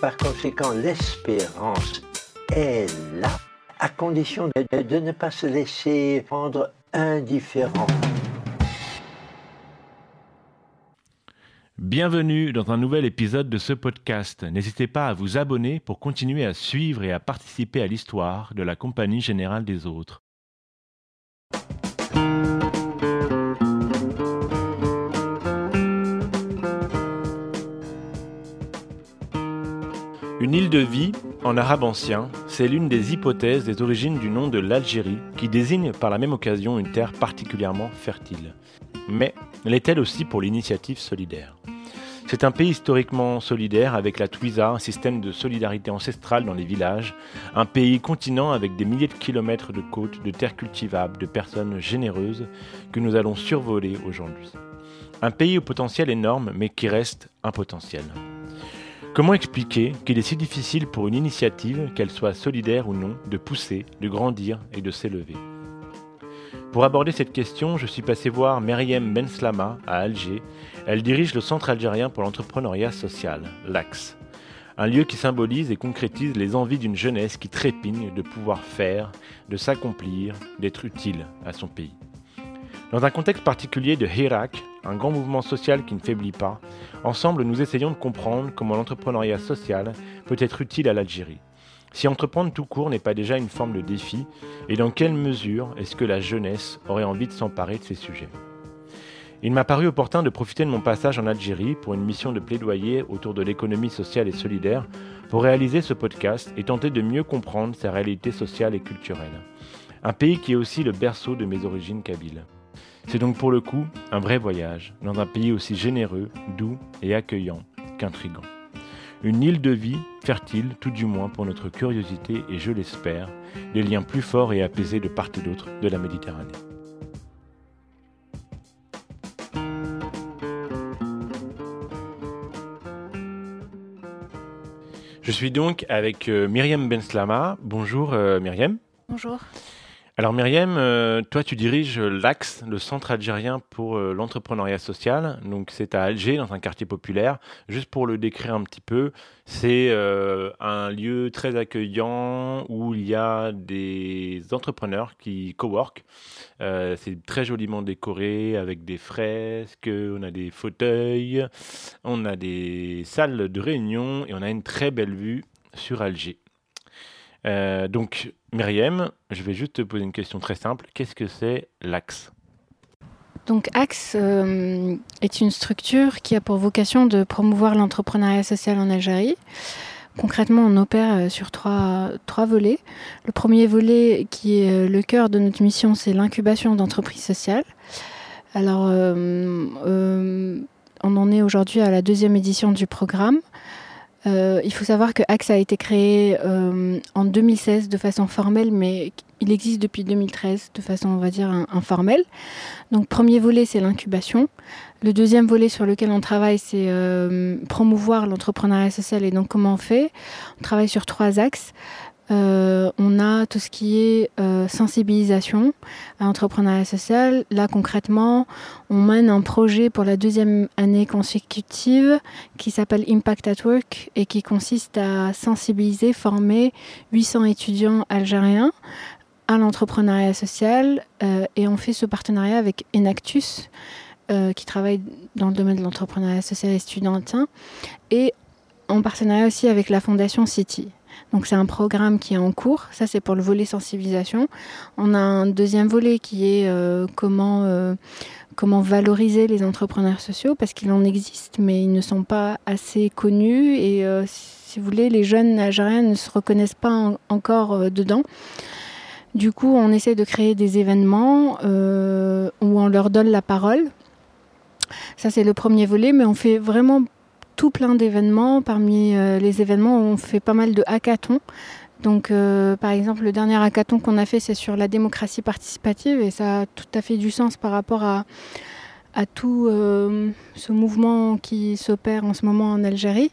Par conséquent, l'espérance est là, à condition de, ne pas se laisser rendre indifférent. Bienvenue dans un nouvel épisode de ce podcast. N'hésitez pas à vous abonner pour continuer à suivre et à participer à l'histoire de la Compagnie Générale des Autres. Une île de vie, en arabe ancien, c'est l'une des hypothèses des origines du nom de l'Algérie, qui désigne par la même occasion une terre particulièrement fertile. Mais l'est-elle aussi pour l'initiative solidaire? C'est un pays historiquement solidaire avec la Twiza, un système de solidarité ancestrale dans les villages, un pays continent avec des milliers de kilomètres de côtes, de terres cultivables, de personnes généreuses que nous allons survoler aujourd'hui. Un pays au potentiel énorme mais qui reste un potentiel. Comment expliquer qu'il est si difficile pour une initiative, qu'elle soit solidaire ou non, de pousser, de grandir et de s'élever? Pour aborder cette question, je suis passé voir Meriem Benslama à Alger. Elle dirige le Centre algérien pour l'entrepreneuriat social, l'AX. Un lieu qui symbolise et concrétise les envies d'une jeunesse qui trépigne de pouvoir faire, de s'accomplir, d'être utile à son pays. Dans un contexte particulier de Hirak, un grand mouvement social qui ne faiblit pas, ensemble nous essayons de comprendre comment l'entrepreneuriat social peut être utile à l'Algérie. Si entreprendre tout court n'est pas déjà une forme de défi, et dans quelle mesure est-ce que la jeunesse aurait envie de s'emparer de ces sujets? Il m'a paru opportun de profiter de mon passage en Algérie pour une mission de plaidoyer autour de l'économie sociale et solidaire pour réaliser ce podcast et tenter de mieux comprendre sa réalité sociale et culturelle. Un pays qui est aussi le berceau de mes origines kabyles. C'est donc pour le coup un vrai voyage dans un pays aussi généreux, doux et accueillant qu'intrigant. Une île de vie fertile, tout du moins pour notre curiosité et je l'espère, des liens plus forts et apaisés de part et d'autre de la Méditerranée. Je suis donc avec euh, Myriam Benslama. Bonjour euh, Myriam. Bonjour. Alors Myriam, euh, toi tu diriges l'AXE, le Centre algérien pour euh, l'entrepreneuriat social. Donc c'est à Alger, dans un quartier populaire. Juste pour le décrire un petit peu, c'est euh, un lieu très accueillant où il y a des entrepreneurs qui cowork. C'est très joliment décoré avec des fresques, on a des fauteuils, on a des salles de réunion et on a une très belle vue sur Alger. Euh, donc, Myriam, je vais juste te poser une question très simple. Qu'est-ce que c'est l'AXE? Donc Axe euh, est une structure qui a pour vocation de promouvoir l'entrepreneuriat social en Algérie. Concrètement, on opère euh, sur trois, trois volets. Le premier volet, qui est le cœur de notre mission, c'est l'incubation d'entreprises sociales. Alors, on en est aujourd'hui à la deuxième édition du programme. Euh, il faut savoir que Axe a été créé euh, en 2016 de façon formelle, mais il existe depuis 2013 de façon, on va dire, in- informelle. Donc, premier volet, c'est l'incubation. Le deuxième volet sur lequel on travaille, c'est euh, promouvoir l'entrepreneuriat social et donc comment on fait. On travaille sur trois axes. Euh, on a tout ce qui est euh, sensibilisation à l'entrepreneuriat social. Là, concrètement, on mène un projet pour la deuxième année consécutive qui s'appelle Impact at Work et qui consiste à sensibiliser, former 800 étudiants algériens à l'entrepreneuriat social. Euh, et on fait ce partenariat avec Enactus, qui travaille dans le domaine de l'entrepreneuriat social et studentin, et en partenariat aussi avec la Fondation City. Donc c'est un programme qui est en cours, ça c'est pour le volet sensibilisation. On a un deuxième volet qui est euh, comment, euh, comment valoriser les entrepreneurs sociaux, parce qu'il en existe, mais ils ne sont pas assez connus, et euh, si vous voulez, les jeunes algériens ne se reconnaissent pas en- encore dedans. Du coup, on essaie de créer des événements où on leur donne la parole. Ça, c'est le premier volet, mais on fait vraiment tout plein d'événements. Parmi euh, les événements, on fait pas mal de hackathons. Donc, euh, par exemple, le dernier hackathon qu'on a fait, c'est sur la démocratie participative et ça a tout à fait du sens par rapport à, tout euh, ce mouvement qui s'opère en ce moment en Algérie,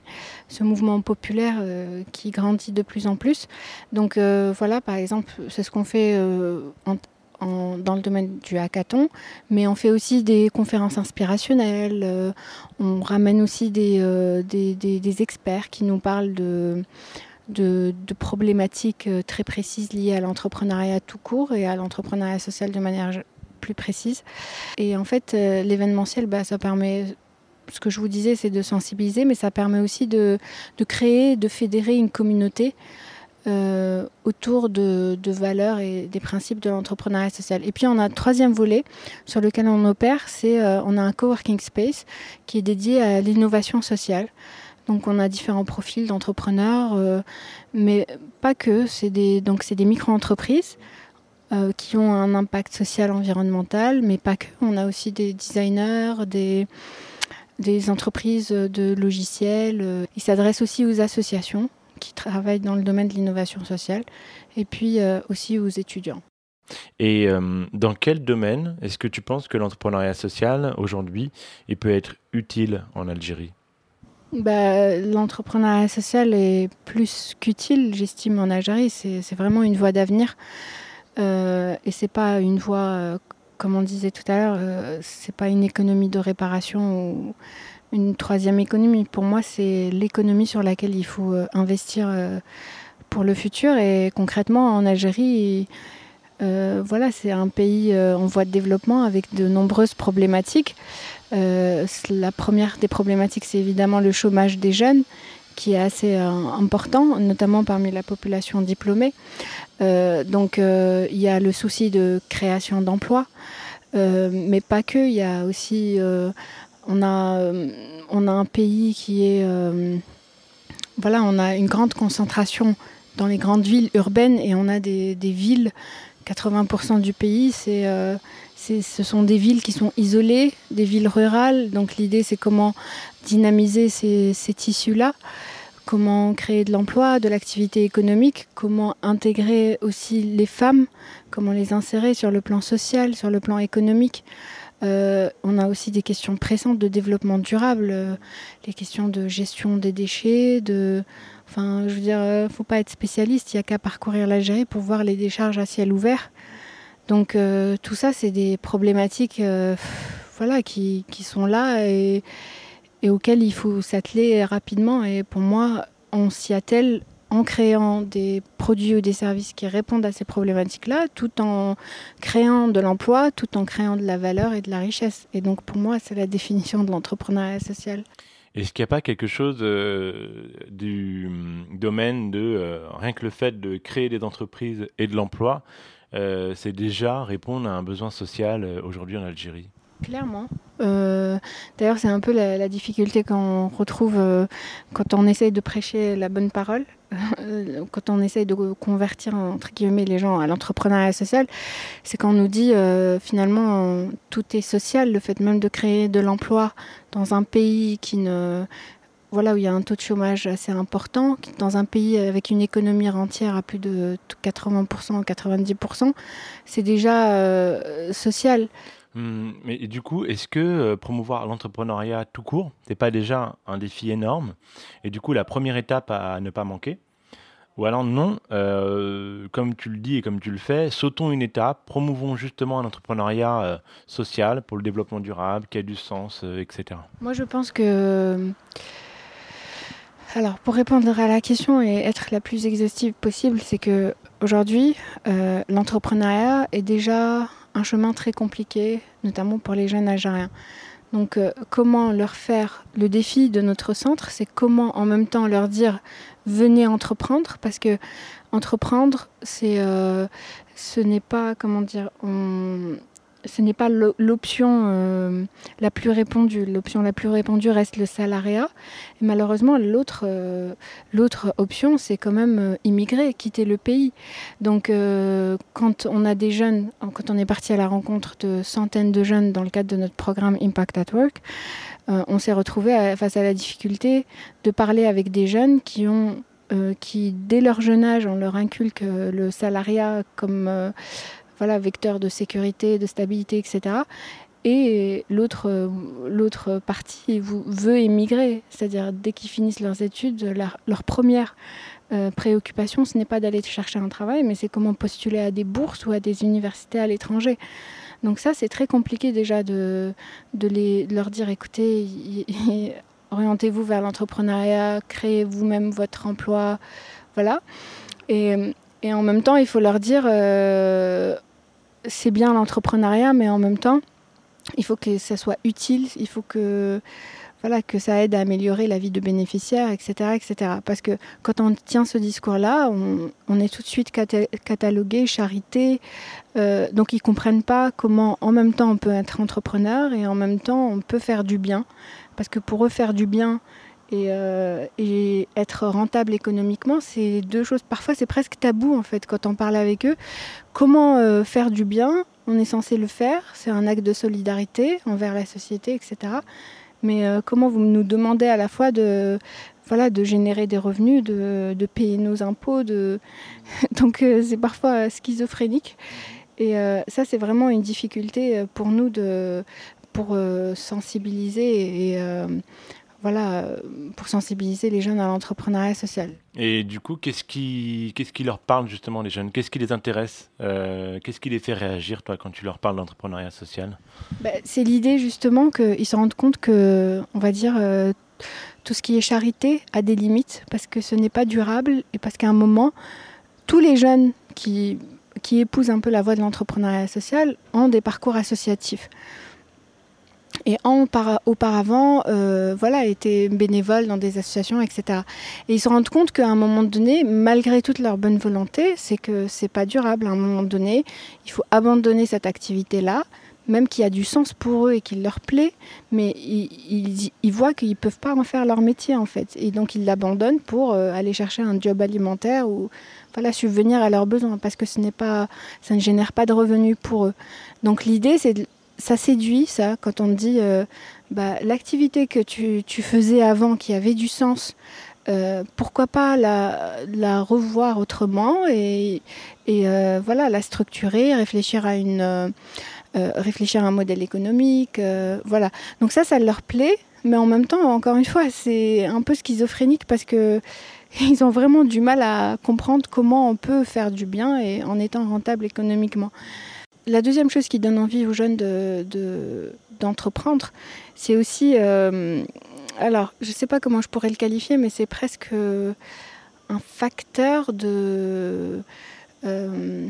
ce mouvement populaire qui grandit de plus en plus. Donc voilà, par exemple, c'est ce qu'on fait en- dans le domaine du hackathon, mais on fait aussi des conférences inspirationnelles, euh, on ramène aussi des, euh, des, experts qui nous parlent de, problématiques euh, très précises liées à l'entrepreneuriat tout court et à l'entrepreneuriat social de manière plus précise. Et en fait, l'événementiel, bah, ça permet, ce que je vous disais, c'est de sensibiliser, mais ça permet aussi de créer, de fédérer une communauté euh, autour de, valeurs et des principes de l'entrepreneuriat social. Et puis on a un troisième volet sur lequel on opère, c'est euh, on a un coworking space qui est dédié à l'innovation sociale. Donc on a différents profils d'entrepreneurs, euh, mais pas que. C'est des des micro-entreprises qui ont un impact social, environnemental, mais pas que. On a aussi des designers, des des entreprises de logiciels. Ils s'adressent aussi aux associations qui travaillent dans le domaine de l'innovation sociale et puis euh, aussi aux étudiants. Et euh, dans quel domaine est-ce que tu penses que l'entrepreneuriat social, aujourd'hui, il peut être utile en Algérie? Bah, L'entrepreneuriat social est plus qu'utile, j'estime, en Algérie. C'est vraiment une voie d'avenir. Euh, et c'est pas une voie, euh, comme on disait tout à l'heure, c'est pas une économie de réparation ou une troisième économie. Pour moi, c'est l'économie sur laquelle il faut euh, investir euh, pour le futur. Et concrètement, en Algérie, euh, voilà, c'est un pays en voie de développement avec de nombreuses problématiques. La première des problématiques, c'est évidemment le chômage des jeunes, qui est assez important, notamment parmi la population diplômée. Donc, il y a le souci de création d'emplois, mais pas que. Il y a aussi, on a, euh, on a un pays qui est, euh, voilà, on a une grande concentration dans les grandes villes urbaines et on a des, villes. 80% du pays, euh, ce sont des villes qui sont isolées, des villes rurales. Donc l'idée, c'est comment dynamiser ces, ces tissus-là, comment créer de l'emploi, de l'activité économique, comment intégrer aussi les femmes, comment les insérer sur le plan social, sur le plan économique. Euh, on a aussi des questions pressantes de développement durable, euh, les questions de gestion des déchets, de... Enfin, je veux dire, euh, faut pas être spécialiste, il n'y a qu'à parcourir l'Algérie pour voir les décharges à ciel ouvert. Donc euh, tout ça, c'est des problématiques voilà, qui, qui sont là et, et auxquelles il faut s'atteler rapidement. Et pour moi, on s'y attelle en créant des produits ou des services qui répondent à ces problématiques-là, tout en créant de l'emploi, tout en créant de la valeur et de la richesse. Et donc pour moi, c'est la définition de l'entrepreneuriat social. Est-ce qu'il n'y a pas quelque chose euh, du hum, domaine de euh, rien que le fait de créer des entreprises et de l'emploi, euh, c'est déjà répondre à un besoin social aujourd'hui en Algérie? Clairement. Euh, D'ailleurs, c'est un peu la, la difficulté qu'on retrouve euh, quand on essaye de prêcher la bonne parole, quand on essaye de convertir entre guillemets les gens à l'entrepreneuriat social, c'est qu'on nous dit euh, finalement euh, tout est social, le fait même de créer de l'emploi dans un pays qui ne voilà où il y a un taux de chômage assez important, dans un pays avec une économie rentière à plus de 80%, 90%, c'est déjà euh, social. Hum, mais du coup, est-ce que euh, promouvoir l'entrepreneuriat tout court, c'est pas déjà un défi énorme Et du coup, la première étape à ne pas manquer? Ou alors non, euh, comme tu le dis et comme tu le fais, sautons une étape, promouvons justement un entrepreneuriat euh, social pour le développement durable, qui a du sens, etc. Moi, je pense que. Alors, pour répondre à la question et être la plus exhaustive possible, c'est que aujourd'hui, euh, l'entrepreneuriat est déjà un chemin très compliqué, notamment pour les jeunes Algériens. Donc, euh, comment leur faire le défi de notre centre, c'est comment en même temps leur dire venez entreprendre, parce que entreprendre, c'est, euh, ce n'est pas comment dire, on- ce n'est pas l'o- l'option euh, la plus répandue. L'option la plus répandue reste le salariat. Malheureusement, l'autre euh, l'autre option, c'est quand même euh, immigrer, quitter le pays. Donc, quand on a des jeunes, quand on est parti à la rencontre de centaines de jeunes dans le cadre de notre programme Impact at Work, on s'est retrouvé face à la difficulté de parler avec des jeunes qui ont qui, dès leur jeune âge, on leur inculque le salariat comme voilà, vecteur de sécurité, de stabilité, etc. Et l'autre, l'autre partie veut émigrer, c'est-à-dire dès qu'ils finissent leurs études, leur, première euh, préoccupation, ce n'est pas d'aller chercher un travail, mais c'est comment postuler à des bourses ou à des universités à l'étranger. Donc ça, c'est très compliqué déjà de, de, les, leur dire, écoutez, orientez-vous vers l'entrepreneuriat, créez vous-même votre emploi, voilà. Et, et, en même temps, il faut leur dire, euh, c'est bien l'entrepreneuriat, mais en même temps, il faut que ça soit utile, il faut que, voilà, que ça aide à améliorer la vie de bénéficiaires, etc. etc. Parce que quand on tient ce discours-là, on, est tout de suite catalogué charité. Euh, donc ils ne comprennent pas comment en même temps on peut être entrepreneur et en même temps on peut faire du bien. Parce que pour eux, faire du bien, et, euh, et, être rentable économiquement, c'est deux choses. Parfois, c'est presque tabou en fait quand on parle avec eux. Comment euh, faire du bien On est censé le faire. C'est un acte de solidarité envers la société, etc. Mais euh, comment vous nous demandez à la fois de voilà de générer des revenus, de, payer nos impôts, donc c'est parfois schizophrénique. Et ça, c'est vraiment une difficulté pour nous de pour sensibiliser et voilà, euh, pour sensibiliser les jeunes à l'entrepreneuriat social. Et du coup, qu'est-ce qui, qu'est-ce qui leur parle justement les jeunes? Qu'est-ce qui les intéresse? Euh, Qu'est-ce qui les fait réagir, toi, quand tu leur parles d'entrepreneuriat social? Bah, C'est l'idée justement qu'ils se rendent compte que, on va dire, euh, tout ce qui est charité a des limites parce que ce n'est pas durable et parce qu'à un moment, tous les jeunes qui, qui épousent un peu la voie de l'entrepreneuriat social ont des parcours associatifs et auparavant, euh, voilà, étaient bénévoles dans des associations, etc. Et ils se rendent compte qu'à un moment donné, malgré toute leur bonne volonté, c'est que c'est pas durable. À un moment donné, il faut abandonner cette activité-là, même qui a du sens pour eux et qui leur plaît, mais ils, voient qu'ils peuvent pas en faire leur métier en fait, et donc ils l'abandonnent pour euh, aller chercher un job alimentaire ou voilà subvenir à leurs besoins parce que ce n'est pas, ça ne génère pas de revenus pour eux. Donc l'idée, c'est de ça séduit, ça, quand on dit euh, bah, l'activité que tu, faisais avant qui avait du sens, euh, pourquoi pas la, revoir autrement et, euh, voilà, la structurer, réfléchir à, une, réfléchir à un modèle économique. voilà. Donc ça, ça leur plaît, mais en même temps, encore une fois, c'est un peu schizophrénique parce que ils ont vraiment du mal à comprendre comment on peut faire du bien et en étant rentable économiquement. La deuxième chose qui donne envie aux jeunes d'entreprendre, de, c'est aussi, euh, alors je ne sais pas comment je pourrais le qualifier, mais c'est presque un facteur de... Euh,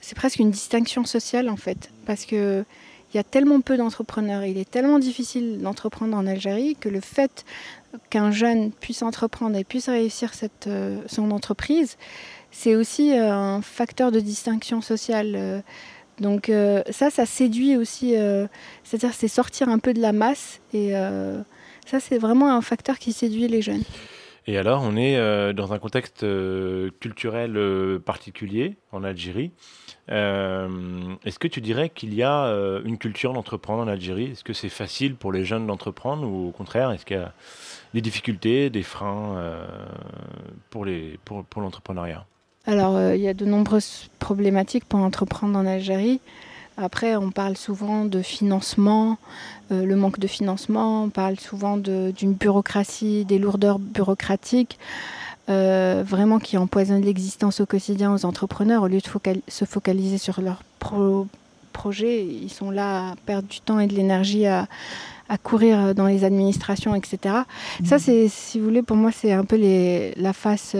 c'est presque une distinction sociale en fait, parce que il y a tellement peu d'entrepreneurs, il est tellement difficile d'entreprendre en Algérie que le fait qu'un jeune puisse entreprendre et puisse réussir euh, son entreprise, c'est aussi euh, un facteur de distinction sociale. Euh. Donc euh, ça, ça séduit aussi, c'est-à-dire c'est sortir un peu de la masse et ça c'est vraiment un facteur qui séduit les jeunes. Et alors, on est dans un contexte culturel particulier en Algérie. Est-ce que tu dirais qu'il y a une culture d'entreprendre en Algérie? Est-ce que c'est facile pour les jeunes d'entreprendre ou au contraire, est-ce qu'il y a des difficultés, des freins pour l'entrepreneuriat? Alors, euh, il y a de nombreuses problématiques pour entreprendre en Algérie. Après, on parle souvent de financement, euh, le manque de financement, on parle souvent d'une bureaucratie, des lourdeurs bureaucratiques, euh, vraiment qui empoisonnent l'existence au quotidien aux entrepreneurs. Au lieu de se focaliser sur leurs projets, ils sont là à perdre du temps et de l'énergie à, courir dans les administrations, etc. Ça, mmh. c'est, si vous voulez, pour moi, c'est un peu les, la face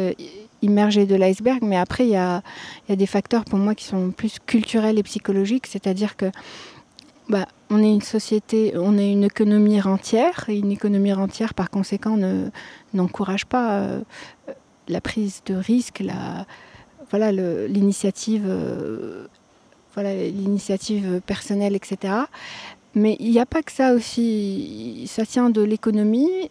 immergé de l'iceberg, mais après, il y a, des facteurs pour moi qui sont plus culturels et psychologiques, c'est-à-dire que bah, on est une société, on est une économie rentière, et une économie rentière, par conséquent, n'encourage pas euh, la prise de risque, la, voilà, l'initiative euh, voilà, l'initiative personnelle, etc. Mais il n'y a pas que ça aussi. Ça tient de l'économie,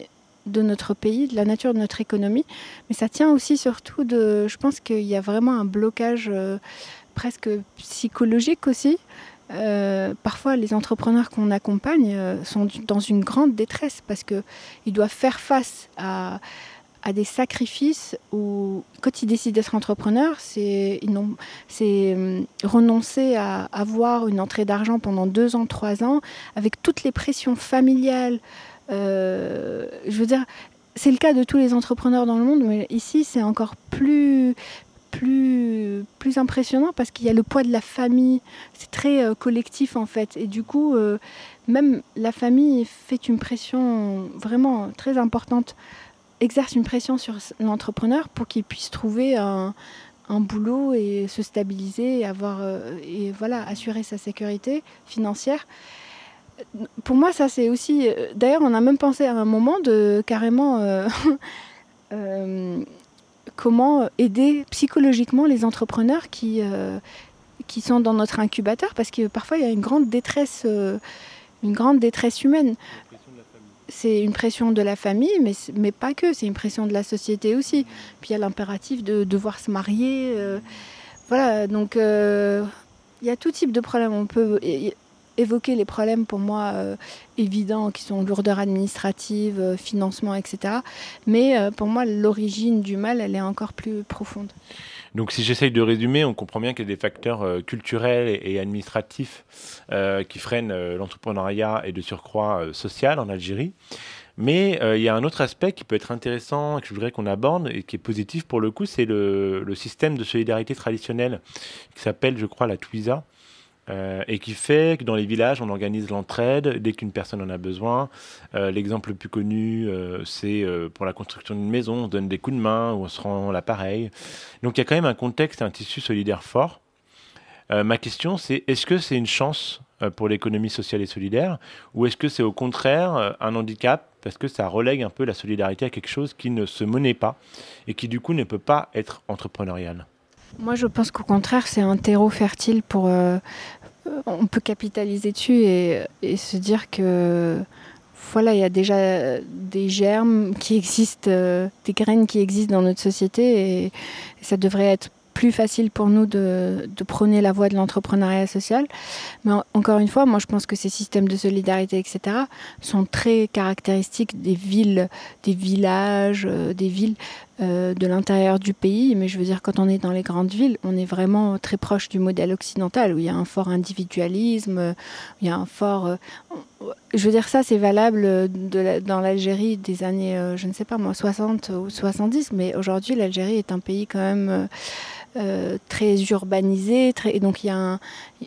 de notre pays, de la nature de notre économie, mais ça tient aussi surtout de, je pense qu'il y a vraiment un blocage euh, presque psychologique aussi. Euh, parfois, les entrepreneurs qu'on accompagne euh, sont dans une grande détresse parce qu'ils doivent faire face à, des sacrifices où, quand ils décident d'être entrepreneurs, c'est renoncer à avoir une entrée d'argent pendant deux ans, trois ans, avec toutes les pressions familiales. Euh, je veux dire, c'est le cas de tous les entrepreneurs dans le monde, mais ici, c'est encore plus, plus, plus impressionnant parce qu'il y a le poids de la famille. C'est très euh, collectif en fait. Et du coup, euh, même la famille fait une pression vraiment très importante, exerce une pression sur l'entrepreneur pour qu'il puisse trouver un, un, boulot et se stabiliser et, avoir, et voilà, assurer sa sécurité financière. Pour moi, ça c'est aussi. D'ailleurs, on a même pensé à un moment de carrément. comment aider psychologiquement les entrepreneurs qui, euh, qui sont dans notre incubateur, parce que parfois il y a une grande détresse, euh, une grande détresse humaine. C'est une pression de la famille, mais, mais pas que, c'est une pression de la société aussi. Puis il y a l'impératif de devoir se marier. Euh, voilà, donc il y a tout type de problèmes. On peut évoquer les problèmes pour moi euh, évidents qui sont lourdeur administrative, euh, financement, etc. Mais euh, pour moi, l'origine du mal, elle est encore plus profonde. Donc si j'essaye de résumer, on comprend bien qu'il y a des facteurs culturels et, administratifs qui freinent l'entrepreneuriat et de surcroît social en Algérie. Mais il y a un autre aspect qui peut être intéressant que je voudrais qu'on aborde et qui est positif pour le coup, c'est le, système de solidarité traditionnel qui s'appelle, je crois, la Twiza. Euh, et qui fait que dans les villages, on organise l'entraide dès qu'une personne en a besoin. Euh, l'exemple le plus connu, euh, c'est pour la construction d'une maison, on donne des coups de main ou on se rend l'appareil. Donc il y a quand même un contexte, un tissu solidaire fort. ma question, c'est est-ce que c'est une chance pour l'économie sociale et solidaire ou est-ce que c'est au contraire un handicap parce que ça relègue un peu la solidarité à quelque chose qui ne se monnaie pas et qui du coup ne peut pas être entrepreneurial? Moi, je pense qu'au contraire, c'est un terreau fertile pour, on peut capitaliser dessus et, se dire que voilà, il y a déjà des germes qui existent, euh, des graines qui existent dans notre société et ça devrait être plus facile pour nous de, prôner la voie de l'entrepreneuriat social. Mais encore une fois, moi je pense que ces systèmes de solidarité, etc., sont très caractéristiques des villes, des villages, euh, des villes euh, de l'intérieur du pays. Mais je veux dire, quand on est dans les grandes villes, on est vraiment très proche du modèle occidental, où il y a un fort individualisme, il y a un fort... Euh, je veux dire, ça, c'est valable de dans l'Algérie des années, je ne sais pas moi, 60 ou 70, mais aujourd'hui, l'Algérie est un pays quand même euh, très urbanisé, et donc il y a un,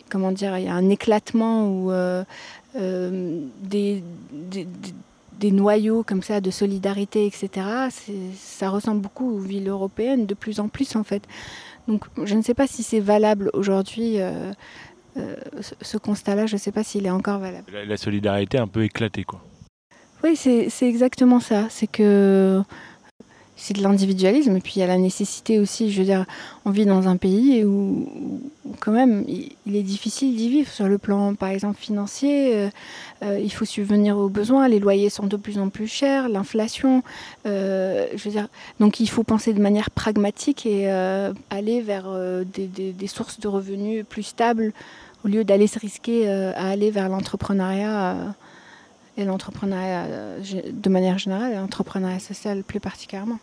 comment dire, il y a un éclatement où euh, euh, des, noyaux comme ça de solidarité, etc. Ça ressemble beaucoup aux villes européennes de plus en plus en fait. Donc je ne sais pas si c'est valable aujourd'hui. ce constat-là, je ne sais pas s'il est encore valable. La, la solidarité un peu éclatée, quoi. Oui, c'est exactement ça. C'est que c'est de l'individualisme. Et puis il y a la nécessité aussi, je veux dire, on vit dans un pays où, quand même il, est difficile d'y vivre sur le plan, par exemple, financier. Euh, euh, il faut subvenir aux besoins, les loyers sont de plus en plus chers, l'inflation. Euh, je veux dire, donc il faut penser de manière pragmatique et aller vers des, des, sources de revenus plus stables au lieu d'aller se risquer à aller vers l'entrepreneuriat et l'entrepreneuriat de manière générale, l'entrepreneuriat social plus particulièrement.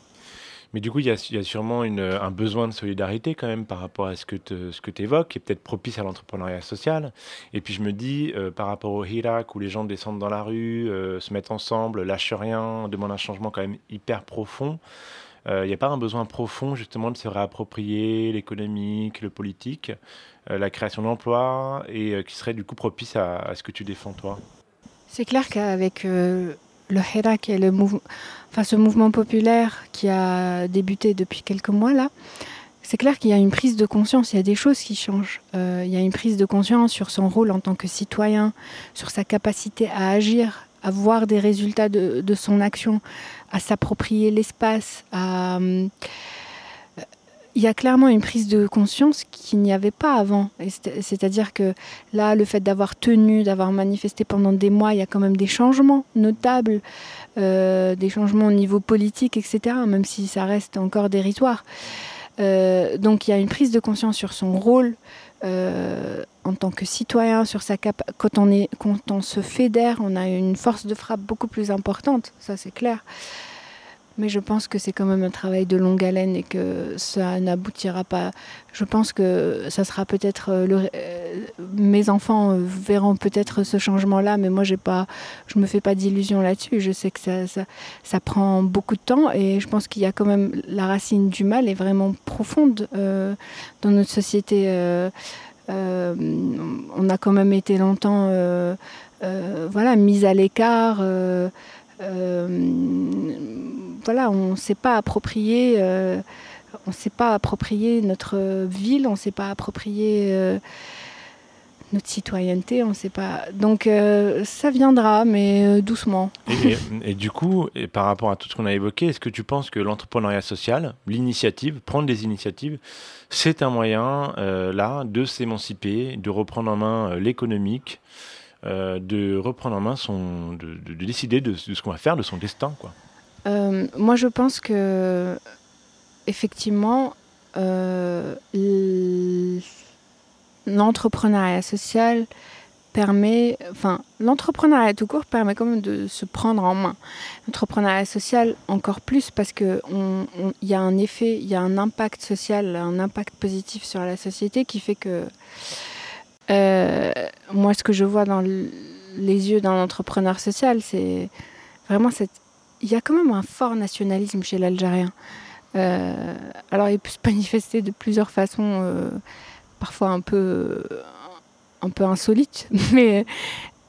Mais du coup, il y, a, sûrement un besoin de solidarité quand même par rapport à ce que tu évoques, qui est peut-être propice à l'entrepreneuriat social. Et puis je me dis, euh, par rapport au Hirak, où les gens descendent dans la rue, euh, se mettent ensemble, lâchent rien, demandent un changement quand même hyper profond, euh, il n'y a pas un besoin profond justement de se réapproprier l'économique, le politique, la création d'emplois, et qui serait du coup propice à, ce que tu défends toi? C'est clair qu'avec le Hirak et le enfin, ce mouvement populaire qui a débuté depuis quelques mois là, c'est clair qu'il y a une prise de conscience, il y a des choses qui changent. Euh, il y a une prise de conscience sur son rôle en tant que citoyen, sur sa capacité à agir, à voir des résultats de, de son action, à s'approprier l'espace, à, il y a clairement une prise de conscience qu'il n'y avait pas avant. C'est-à-dire que là, le fait d'avoir tenu, d'avoir manifesté pendant des mois, il y a quand même des changements notables, euh, des changements au niveau politique, etc., même si ça reste encore dérisoire. Euh, donc il y a une prise de conscience sur son rôle euh, en tant que citoyen, sur sa cap quand on est quand on se fédère, on a une force de frappe beaucoup plus importante, ça c'est clair. Mais je pense que c'est quand même un travail de longue haleine et que ça n'aboutira pas. Je pense que ça sera peut-être euh, euh, mes enfants verront peut-être ce changement-là, mais moi j'ai pas, je me fais pas d'illusions là-dessus. Je sais que ça, prend beaucoup de temps et je pense qu'il y a quand même la racine du mal est vraiment profonde euh, dans notre société. Euh, euh, on a quand même été longtemps, euh, voilà, mis à l'écart. Euh, voilà, on ne s'est pas approprié, euh, on s'est pas approprié notre ville, on ne s'est pas approprié euh, notre citoyenneté, on sait pas. Donc euh, ça viendra, mais euh, doucement. Et, du coup, et par rapport à tout ce qu'on a évoqué, est-ce que tu penses que l'entrepreneuriat social, l'initiative, prendre des initiatives, c'est un moyen là de s'émanciper, de reprendre en main l'économique, de reprendre en main son, de décider de, de ce qu'on va faire, de son destin, quoi? Euh, moi, je pense que effectivement, euh, l'entrepreneuriat social permet, enfin, l'entrepreneuriat tout court permet quand même de se prendre en main. L'entrepreneuriat social encore plus parce que il y a un effet, il y a un impact social, un impact positif sur la société qui fait que euh, moi, ce que je vois dans le, les yeux d'un entrepreneur social, c'est vraiment cette. Il y a quand même un fort nationalisme chez l'Algérien. Euh, alors, il peut se manifester de plusieurs façons, euh, parfois un peu, un insolites, mais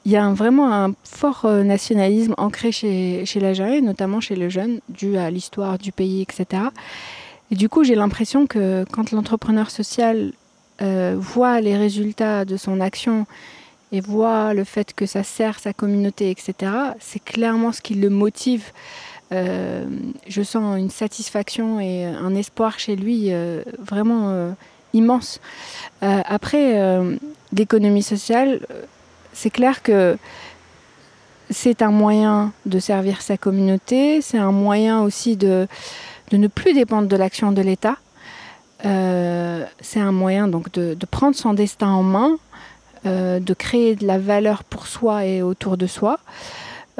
il y a vraiment un fort euh, nationalisme ancré chez, chez l'Algérien, notamment chez les jeunes, dû à l'histoire du pays, etc. Et du coup, j'ai l'impression que quand l'entrepreneur social voit les résultats de son action et voit le fait que ça sert sa communauté, etc., c'est clairement ce qui le motive. Euh, je sens une satisfaction et un espoir chez lui euh, vraiment euh, immense. Après, l'économie sociale, c'est clair que c'est un moyen de servir sa communauté, c'est un moyen aussi de, de ne plus dépendre de l'action de l'État. C'est un moyen donc de, de, prendre son destin en main, de créer de la valeur pour soi et autour de soi.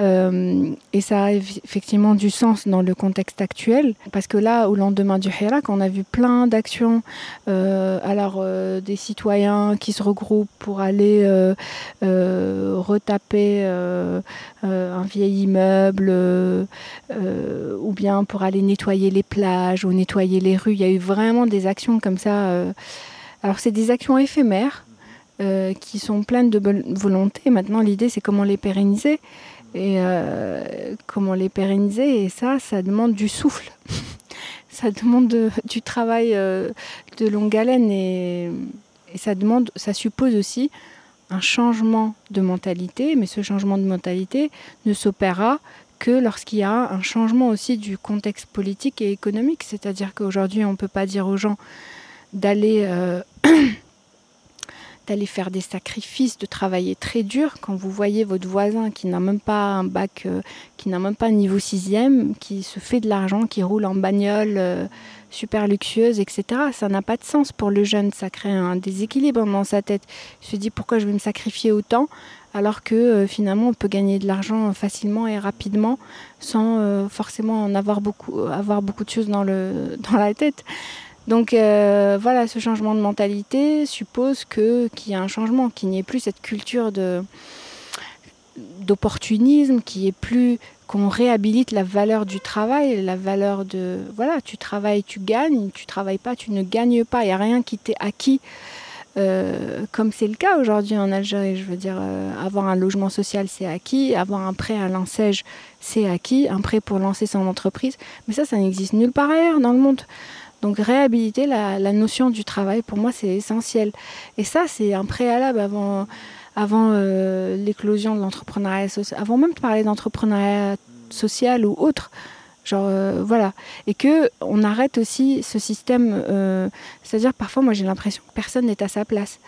Euh, et ça a effectivement du sens dans le contexte actuel, parce que là, au lendemain du Hirak, on a vu plein d'actions, euh, alors euh, des citoyens qui se regroupent pour aller euh, euh, retaper euh, un vieil immeuble, ou bien pour aller nettoyer les plages ou nettoyer les rues. Il y a eu vraiment des actions comme ça. alors c'est des actions éphémères. Qui sont pleines de bonne volonté. Maintenant, l'idée, c'est comment les pérenniser et euh, comment les pérenniser. Et ça, ça demande du souffle. ça demande de, du travail euh, de longue haleine et, ça, demande, ça suppose aussi un changement de mentalité. Mais ce changement de mentalité ne s'opérera que lorsqu'il y a un changement aussi du contexte politique et économique. C'est-à-dire qu'aujourd'hui, on ne peut pas dire aux gens d'aller... Euh, d'aller faire des sacrifices, de travailler très dur quand vous voyez votre voisin qui n'a même pas un bac, euh, qui n'a même pas un niveau sixième, qui se fait de l'argent, qui roule en bagnole euh, super luxueuse, etc. Ça n'a pas de sens pour le jeune, ça crée un déséquilibre dans sa tête. Il se dit pourquoi je vais me sacrifier autant alors que euh, finalement on peut gagner de l'argent facilement et rapidement sans forcément en avoir beaucoup, avoir beaucoup de choses dans, le, dans la tête. Donc euh, voilà, ce changement de mentalité suppose qu'il y ait un changement, qu'il n'y ait plus cette culture d'opportunisme, plus qu'on réhabilite la valeur du travail, la valeur de voilà, tu travailles, tu gagnes, tu travailles pas, tu ne gagnes pas, il n'y a rien qui t'est acquis. Euh, comme c'est le cas aujourd'hui en Algérie, je veux dire, euh, avoir un logement social, c'est acquis, avoir un prêt à l'enseigne, c'est acquis, un prêt pour lancer son entreprise, mais ça, ça n'existe nulle part ailleurs dans le monde. Donc réhabiliter la, notion du travail, pour moi, c'est essentiel. Et ça, c'est un préalable avant, avant euh, l'éclosion de l'entrepreneuriat social, avant même de parler d'entrepreneuriat social ou autre. Genre, euh, voilà. Et que on arrête aussi ce système. Euh, C'est-à-dire, parfois, moi, j'ai l'impression que personne n'est à sa place.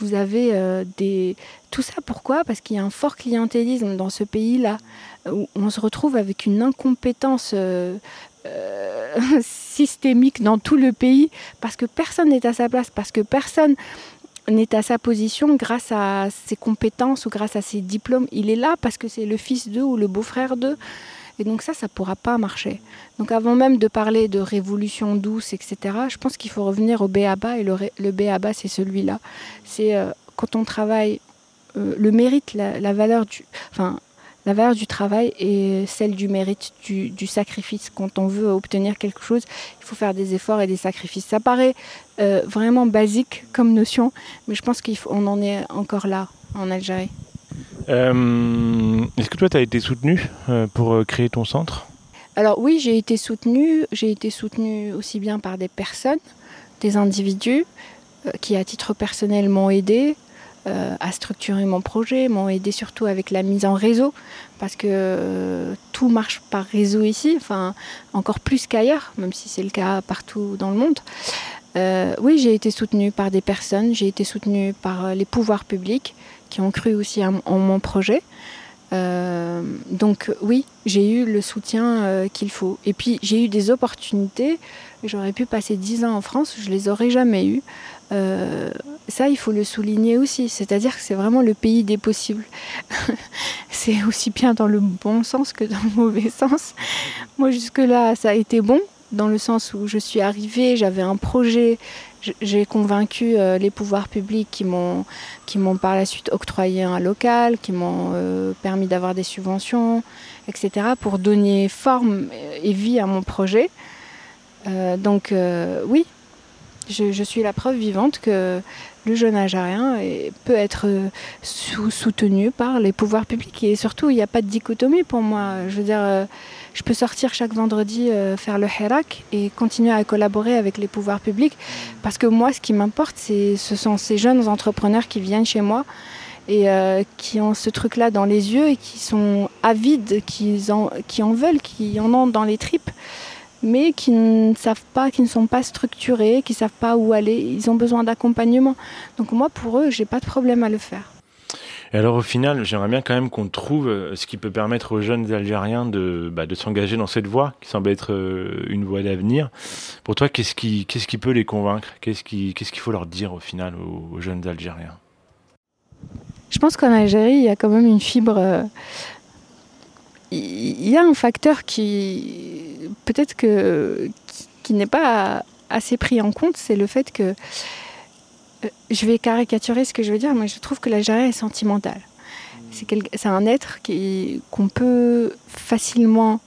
Vous avez des. Tout ça, pourquoi? Parce qu'il y a un fort clientélisme dans ce pays-là, où on se retrouve avec une incompétence euh, systémique dans tout le pays parce que personne n'est à sa place, parce que personne n'est à sa position grâce à ses compétences ou grâce à ses diplômes. Il est là parce que c'est le fils d'eux ou le beau-frère d'eux. Et donc ça, ça ne pourra pas marcher. Donc avant même de parler de révolution douce, etc., je pense qu'il faut revenir au BABA. Et le, le BABA, c'est celui-là. C'est euh, quand on travaille, euh, le mérite, la, valeur du... la valeur du travail et celle du mérite, du, du, sacrifice. Quand on veut obtenir quelque chose, il faut faire des efforts et des sacrifices. Ça paraît euh, vraiment basique comme notion, mais je pense qu'on en est encore là en Algérie. Euh, Est-ce que toi, tu as été soutenu euh, pour créer ton centre? Alors oui, j'ai été soutenue. J'ai été soutenue aussi bien par des personnes, des individus qui, à titre personnel, m'ont aidé à structurer mon projet, m'ont aidé surtout avec la mise en réseau, parce que euh, tout marche par réseau ici, enfin encore plus qu'ailleurs, même si c'est le cas partout dans le monde. Euh, oui, j'ai été soutenue par des personnes, j'ai été soutenue par les pouvoirs publics qui ont cru aussi en, mon projet. Euh, donc oui, j'ai eu le soutien euh, qu'il faut. Et puis j'ai eu des opportunités. J'aurais pu passer 10 ans en France, je les aurais jamais eues. Euh, ça, il faut le souligner aussi. C'est-à-dire que c'est vraiment le pays des possibles. c'est aussi bien dans le bon sens que dans le mauvais sens. Moi, jusque-là, ça a été bon, dans le sens où je suis arrivée, j'avais un projet, j'ai convaincu euh, les pouvoirs publics qui m'ont par la suite octroyé un local, qui m'ont euh, permis d'avoir des subventions, etc. pour donner forme et vie à mon projet. Donc oui, je, je, suis la preuve vivante que le jeune Algérien peut être sous, soutenu par les pouvoirs publics. Et surtout il n'y a pas de dichotomie pour moi. Je veux dire je peux sortir chaque vendredi euh, faire le Hirak et continuer à collaborer avec les pouvoirs publics. Parce que moi, ce qui m'importe, ce sont ces jeunes entrepreneurs qui viennent chez moi et euh, qui ont ce truc-là dans les yeux et qui sont avides, qui en, qui en veulent, qui en ont dans les tripes mais qui ne savent pas, qui ne sont pas structurés, qui ne savent pas où aller. Ils ont besoin d'accompagnement. Donc moi, pour eux, j'ai pas de problème à le faire. Et alors au final, j'aimerais bien quand même qu'on trouve euh, ce qui peut permettre aux jeunes Algériens de, bah, de s'engager dans cette voie, qui semble être euh, une voie d'avenir. Pour toi, qu'est-ce qui, qu'est-ce qui peut les convaincre? Qu'est-ce qu'il qu'est-ce qu'il faut leur dire au final aux, aux jeunes Algériens? Je pense qu'en Algérie, il y a quand même une fibre... Euh, il y a un facteur qui peut-être qui, n'est pas assez pris en compte, c'est le fait que je vais caricaturer ce que je veux dire, mais je trouve que l'Algérien est sentimental. C'est un être qu'on peut facilement.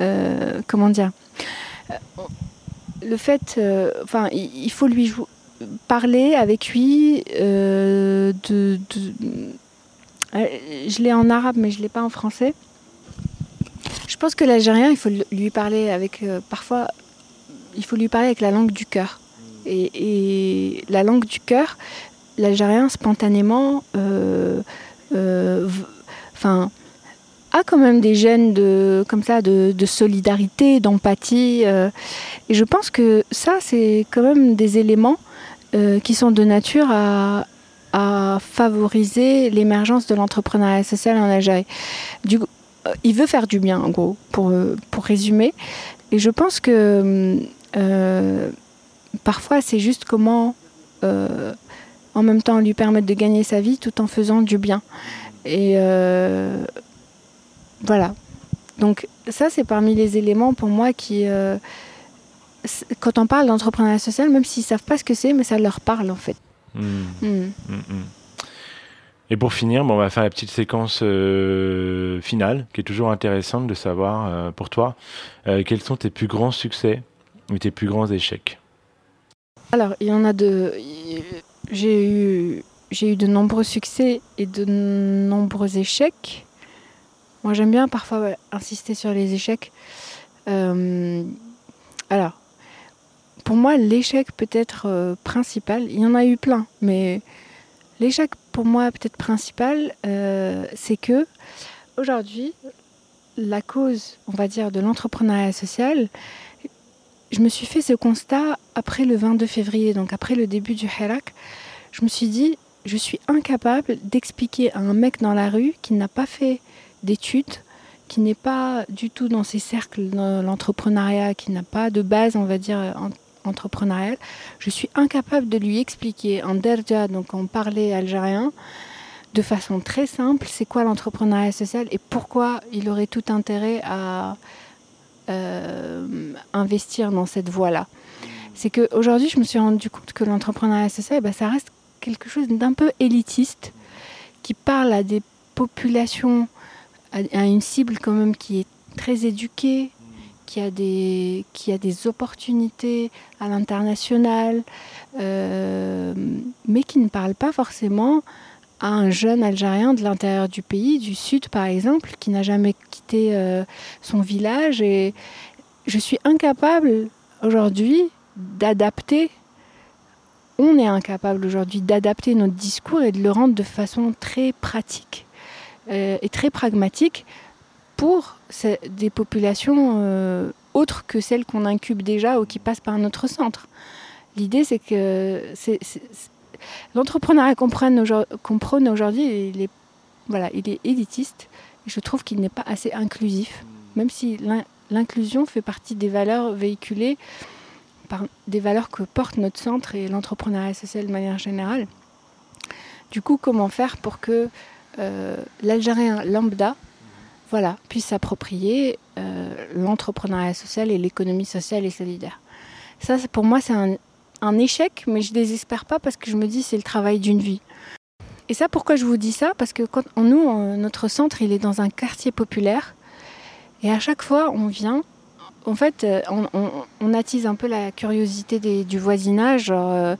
Euh, comment dire Le fait. Euh, il faut lui parler avec lui euh, de. Je l'ai en arabe, mais je l'ai pas en français. Je pense que l'Algérien, il faut lui parler avec. parfois, il faut lui parler avec la langue du cœur. Et, la langue du cœur, l'algérien spontanément, euh, euh, a quand même des gènes de, comme ça, de, solidarité, d'empathie. Euh, et je pense que ça, c'est quand même des éléments euh, qui sont de nature à, favoriser l'émergence de l'entrepreneuriat social en Algérie. Il veut faire du bien, en gros, pour, pour résumer. Et je pense que euh, parfois c'est juste comment euh, en même temps lui permettre de gagner sa vie tout en faisant du bien. Et euh, voilà. Donc ça c'est parmi les éléments pour moi qui... Euh, quand on parle d'entrepreneuriat social, même s'ils ne savent pas ce que c'est, mais ça leur parle en fait. Mmh. Mmh. Mmh. Et pour finir, bon, on va faire la petite séquence euh, finale, qui est toujours intéressante de savoir euh, pour toi, euh, quels sont tes plus grands succès et tes plus grands échecs? Alors, il y en a de. J'ai eu, j'ai eu de nombreux succès et de nombreux échecs. Moi, j'aime bien parfois insister sur les échecs. Alors, pour moi, l'échec peut-être principal, il y en a eu plein, mais l'échec pour moi peut-être principal, euh, c'est que aujourd'hui, la cause, on va dire, de l'entrepreneuriat social, je me suis fait ce constat après le 22 février, donc après le début du Hirak. Je me suis dit, je suis incapable d'expliquer à un mec dans la rue qui n'a pas fait d'études, qui n'est pas du tout dans ces cercles dans l'entrepreneuriat, qui n'a pas de base, on va dire, entrepreneuriale, je suis incapable de lui expliquer en derja, donc en parler algérien, de façon très simple c'est quoi l'entrepreneuriat social et pourquoi il aurait tout intérêt à euh, investir dans cette voie-là. C'est qu'aujourd'hui, je me suis rendu compte que l'entrepreneuriat social, bah, ça reste quelque chose d'un peu élitiste, qui parle à des populations, à une cible quand même qui est très éduquée, qui a des, qui a des opportunités à l'international, euh, mais qui ne parle pas forcément à un jeune Algérien de l'intérieur du pays, du sud par exemple, qui n'a jamais quitté euh, son village. Et je suis incapable aujourd'hui d'adapter, on est incapable aujourd'hui d'adapter notre discours et de le rendre de façon très pratique euh, et très pragmatique pour des populations euh, autres que celles qu'on incube déjà ou qui passent par notre centre. L'idée, c'est que l'entrepreneuriat qu'on prône aujourd'hui, il est, voilà, il est élitiste. Je trouve qu'il n'est pas assez inclusif, même si l'inclusion fait partie des valeurs véhiculées par des valeurs que porte notre centre et l'entrepreneuriat social de manière générale. Du coup, comment faire pour que euh, l'Algérien lambda voilà, puisse s'approprier euh, l'entrepreneuriat social et l'économie sociale et solidaire. Ça, pour moi, c'est un, échec, mais je ne désespère pas parce que je me dis c'est le travail d'une vie. Et ça, pourquoi je vous dis ça? Parce que quand nous, notre centre, il est dans un quartier populaire. Et à chaque fois, on vient, en fait, euh, on, attise un peu la curiosité du voisinage. Euh,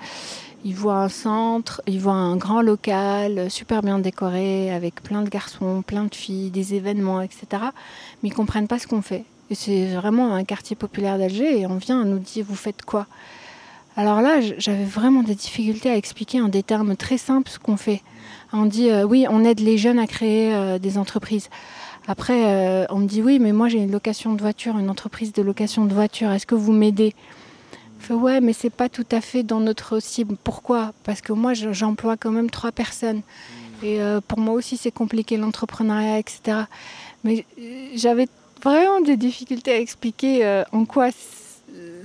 ils voient un centre, ils voient un grand local super bien décoré avec plein de garçons, plein de filles, des événements, etc. Mais ils comprennent pas ce qu'on fait. Et c'est vraiment un quartier populaire d'Alger et on vient nous dire vous faites quoi? Alors là, j'avais vraiment des difficultés à expliquer en des termes très simples ce qu'on fait. On dit euh, oui, on aide les jeunes à créer euh, des entreprises. Après, euh, on me dit oui, mais moi j'ai une location de voiture, une entreprise de location de voiture. Est-ce que vous m'aidez? Fait, ouais, mais c'est pas tout à fait dans notre cible. Pourquoi? Parce que moi, j'emploie quand même trois personnes. Et euh, pour moi aussi, c'est compliqué l'entrepreneuriat, etc. Mais euh, j'avais vraiment des difficultés à expliquer euh, en quoi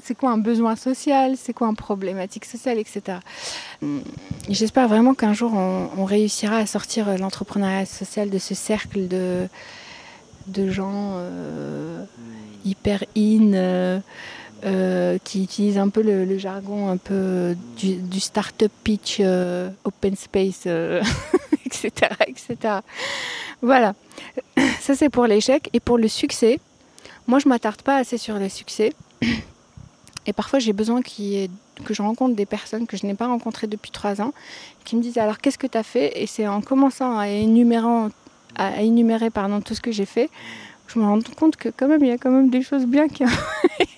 c'est quoi un besoin social, c'est quoi une problématique sociale, etc. J'espère vraiment qu'un jour on, on, réussira à sortir l'entrepreneuriat social de ce cercle de, de gens euh, hyper in. Euh, qui utilise un peu le, jargon un peu du, du start-up pitch, euh, open space, euh, etc., etc. Voilà. Ça, c'est pour l'échec. Et pour le succès, moi, je m'attarde pas assez sur les succès. Et parfois, j'ai besoin que je rencontre des personnes que je n'ai pas rencontrées depuis trois ans, qui me disent alors qu'est-ce que tu as fait? Et c'est en commençant à énumérer, à énumérer pardon, tout ce que j'ai fait, je me rends compte que quand même, il y a quand même des choses bien qui.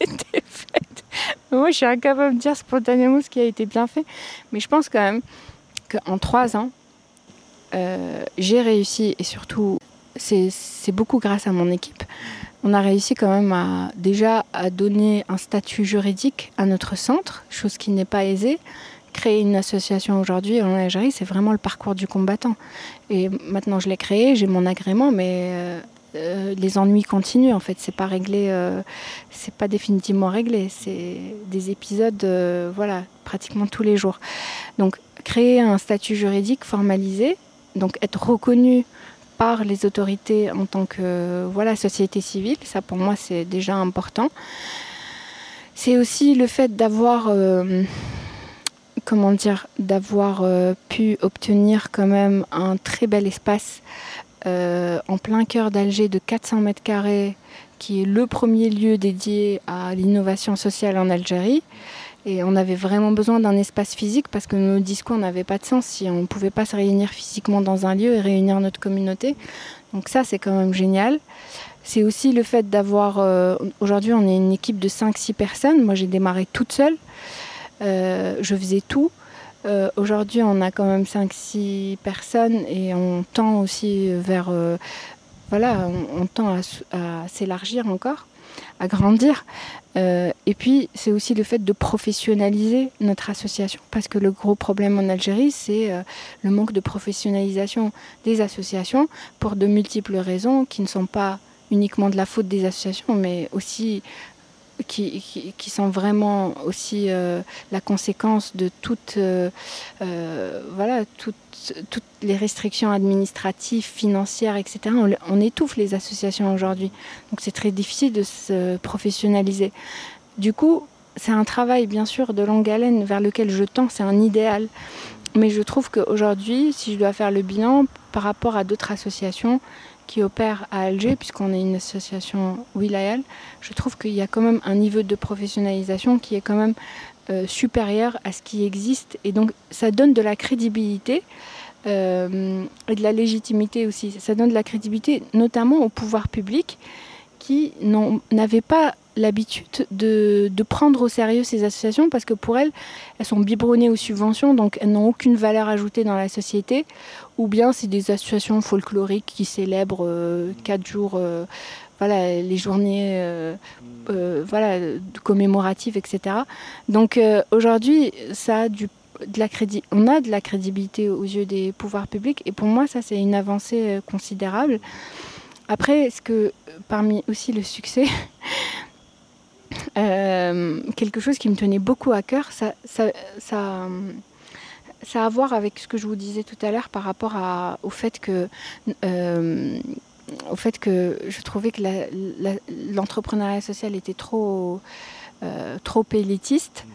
Moi, je suis incapable de dire spontanément ce qui a été bien fait, mais je pense quand même qu'en trois ans, euh, j'ai réussi, et surtout, c'est beaucoup grâce à mon équipe, on a réussi quand même à déjà à donner un statut juridique à notre centre, chose qui n'est pas aisée. Créer une association aujourd'hui en Algérie, c'est vraiment le parcours du combattant. Et maintenant, je l'ai créé, j'ai mon agrément, mais euh, euh, les ennuis continuent en fait c'est pas réglé euh, c'est pas définitivement réglé c'est des épisodes euh, voilà pratiquement tous les jours. Donc créer un statut juridique formalisé donc être reconnu par les autorités en tant que voilà société civile ça pour moi c'est déjà important. C'est aussi le fait d'avoir comment dire d'avoir pu obtenir quand même un très bel espace euh, en plein cœur d'Alger de 400 mètres carrés, qui est le premier lieu dédié à l'innovation sociale en Algérie. Et on avait vraiment besoin d'un espace physique parce que nos discours n'avaient pas de sens si on ne pouvait pas se réunir physiquement dans un lieu et réunir notre communauté. Donc ça, c'est quand même génial. C'est aussi le fait d'avoir... Euh, Aujourd'hui, on est une équipe de 5-6 personnes. Moi, j'ai démarré toute seule. Euh, je faisais tout. Euh, Aujourd'hui, on a quand même 5-6 personnes et on tend aussi vers. Euh, voilà, on, tend à, s'élargir encore, à grandir. Euh, et puis, c'est aussi le fait de professionnaliser notre association, parce que le gros problème en Algérie, c'est le manque de professionnalisation des associations pour de multiples raisons qui ne sont pas uniquement de la faute des associations, mais aussi qui, qui, sont vraiment aussi euh, la conséquence de toutes, euh, euh, voilà, toutes, toutes les restrictions administratives, financières, etc. On, on étouffe les associations aujourd'hui. Donc c'est très difficile de se professionnaliser. Du coup, c'est un travail bien sûr de longue haleine vers lequel je tends, c'est un idéal. Mais je trouve qu'aujourd'hui, si je dois faire le bilan par rapport à d'autres associations, qui opère à Alger, puisqu'on est une association Wilayal, je trouve qu'il y a quand même un niveau de professionnalisation qui est quand même euh, supérieur à ce qui existe. Et donc, ça donne de la crédibilité euh, et de la légitimité aussi. Ça donne de la crédibilité notamment au pouvoir public qui n'avaient pas l'habitude de, de, prendre au sérieux ces associations parce que pour elles, elles sont biberonnées aux subventions, donc elles n'ont aucune valeur ajoutée dans la société, ou bien c'est des associations folkloriques qui célèbrent euh, quatre jours, euh, voilà, les journées euh, voilà, commémoratives, etc. Donc aujourd'hui, ça a de la on a de la crédibilité aux yeux des pouvoirs publics et pour moi ça c'est une avancée considérable après est-ce que parmi aussi le succès quelque chose qui me tenait beaucoup à cœur, ça, ça, ça, ça, a à voir avec ce que je vous disais tout à l'heure par rapport à, au fait que euh, au fait que je trouvais que l'entrepreneuriat social était trop euh, trop élitiste.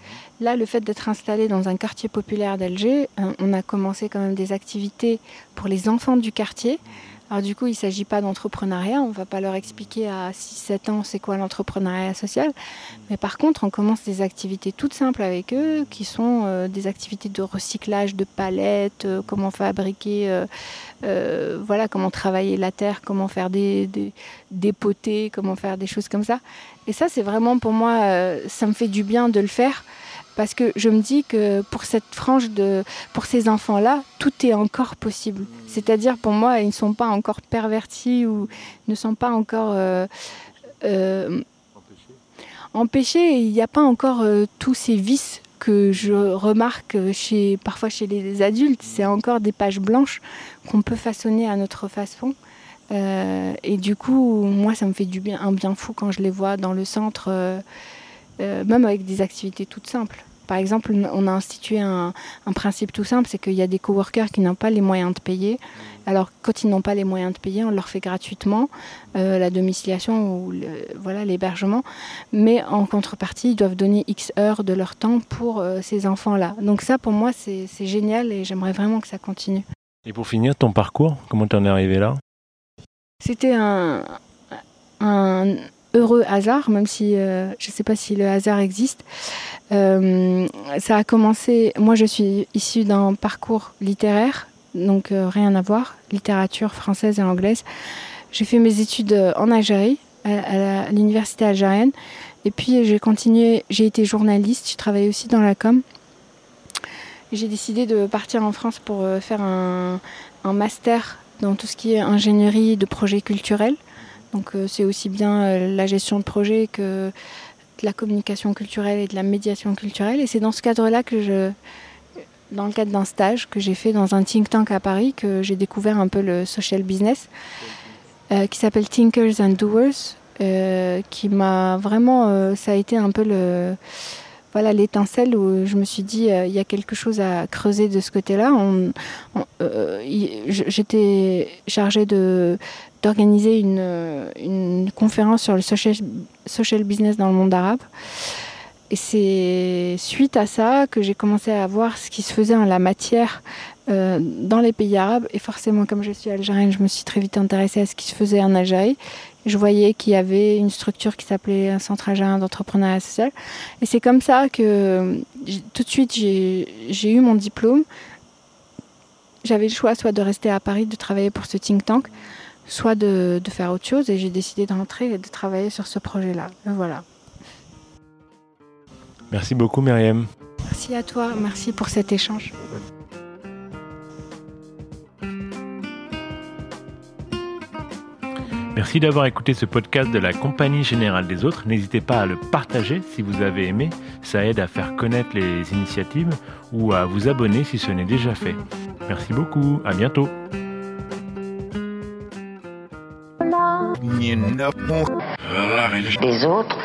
Là, le fait d'être installé dans un quartier populaire d'Alger, on a commencé quand même des activités pour les enfants du quartier. Alors du coup, il ne s'agit pas d'entrepreneuriat, on ne va pas leur expliquer à 6-7 ans c'est quoi l'entrepreneuriat social, mais par contre, on commence des activités toutes simples avec eux, qui sont euh, des activités de recyclage de palettes, euh, comment fabriquer, euh, voilà, comment travailler la terre, comment faire des, des, des potés, comment faire des choses comme ça. Et ça, c'est vraiment pour moi, ça me fait du bien de le faire parce que je me dis que pour cette frange de pour ces enfants là tout est encore possible. C'est à dire pour moi ils ne sont pas encore pervertis ou ne sont pas encore euh, euh, empêchés. Il n'y a pas encore euh, tous ces vices que je remarque parfois chez les adultes. C'est encore des pages blanches qu'on peut façonner à notre façon. Et du coup moi ça me fait du bien un bien fou quand je les vois dans le centre euh, même avec des activités toutes simples. Par exemple, on a institué un, un principe tout simple, c'est qu'il y a des coworkers qui n'ont pas les moyens de payer. Alors, quand ils n'ont pas les moyens de payer, on leur fait gratuitement euh, la domiciliation ou le, voilà l'hébergement, mais en contrepartie, ils doivent donner X heures de leur temps pour euh, ces enfants-là. Donc ça, pour moi, c'est génial et j'aimerais vraiment que ça continue. Et pour finir, ton parcours, comment tu en es arrivé là? C'était un, un heureux hasard, même si euh, je ne sais pas si le hasard existe. Euh, ça a commencé, moi je suis issue d'un parcours littéraire, donc euh, rien à voir, littérature française et anglaise. J'ai fait mes études en Algérie, à, l'université algérienne, et puis j'ai continué, j'ai été journaliste, je travaillais aussi dans la com. J'ai décidé de partir en France pour faire un master dans tout ce qui est ingénierie de projets culturels. Donc euh, c'est aussi bien euh, la gestion de projet que de la communication culturelle et de la médiation culturelle. Et c'est dans ce cadre-là que je, dans le cadre d'un stage que j'ai fait dans un think tank à Paris, que j'ai découvert un peu le social business, euh, qui s'appelle Thinkers and Doers, qui m'a vraiment, ça a été un peu le, voilà l'étincelle où je me suis dit euh, il y a quelque chose à creuser de ce côté-là. Euh, J'étais chargée d'organiser une, conférence sur le social, social business dans le monde arabe. Et c'est suite à ça que j'ai commencé à voir ce qui se faisait en la matière euh, dans les pays arabes. Et forcément, comme je suis algérienne, je me suis très vite intéressée à ce qui se faisait en Algérie. Je voyais qu'il y avait une structure qui s'appelait un centre algérien d'entrepreneuriat social. Et c'est comme ça que tout de suite, j'ai eu mon diplôme. J'avais le choix soit de rester à Paris, de travailler pour ce think tank, soit de, de faire autre chose. Et j'ai décidé d'entrer et de travailler sur ce projet-là. Voilà. Merci beaucoup, Myriam. Merci à toi. Merci pour cet échange. Merci d'avoir écouté ce podcast de la Compagnie Générale des Autres. N'hésitez pas à le partager si vous avez aimé. Ça aide à faire connaître les initiatives ou à vous abonner si ce n'est déjà fait. Merci beaucoup. À bientôt. Les autres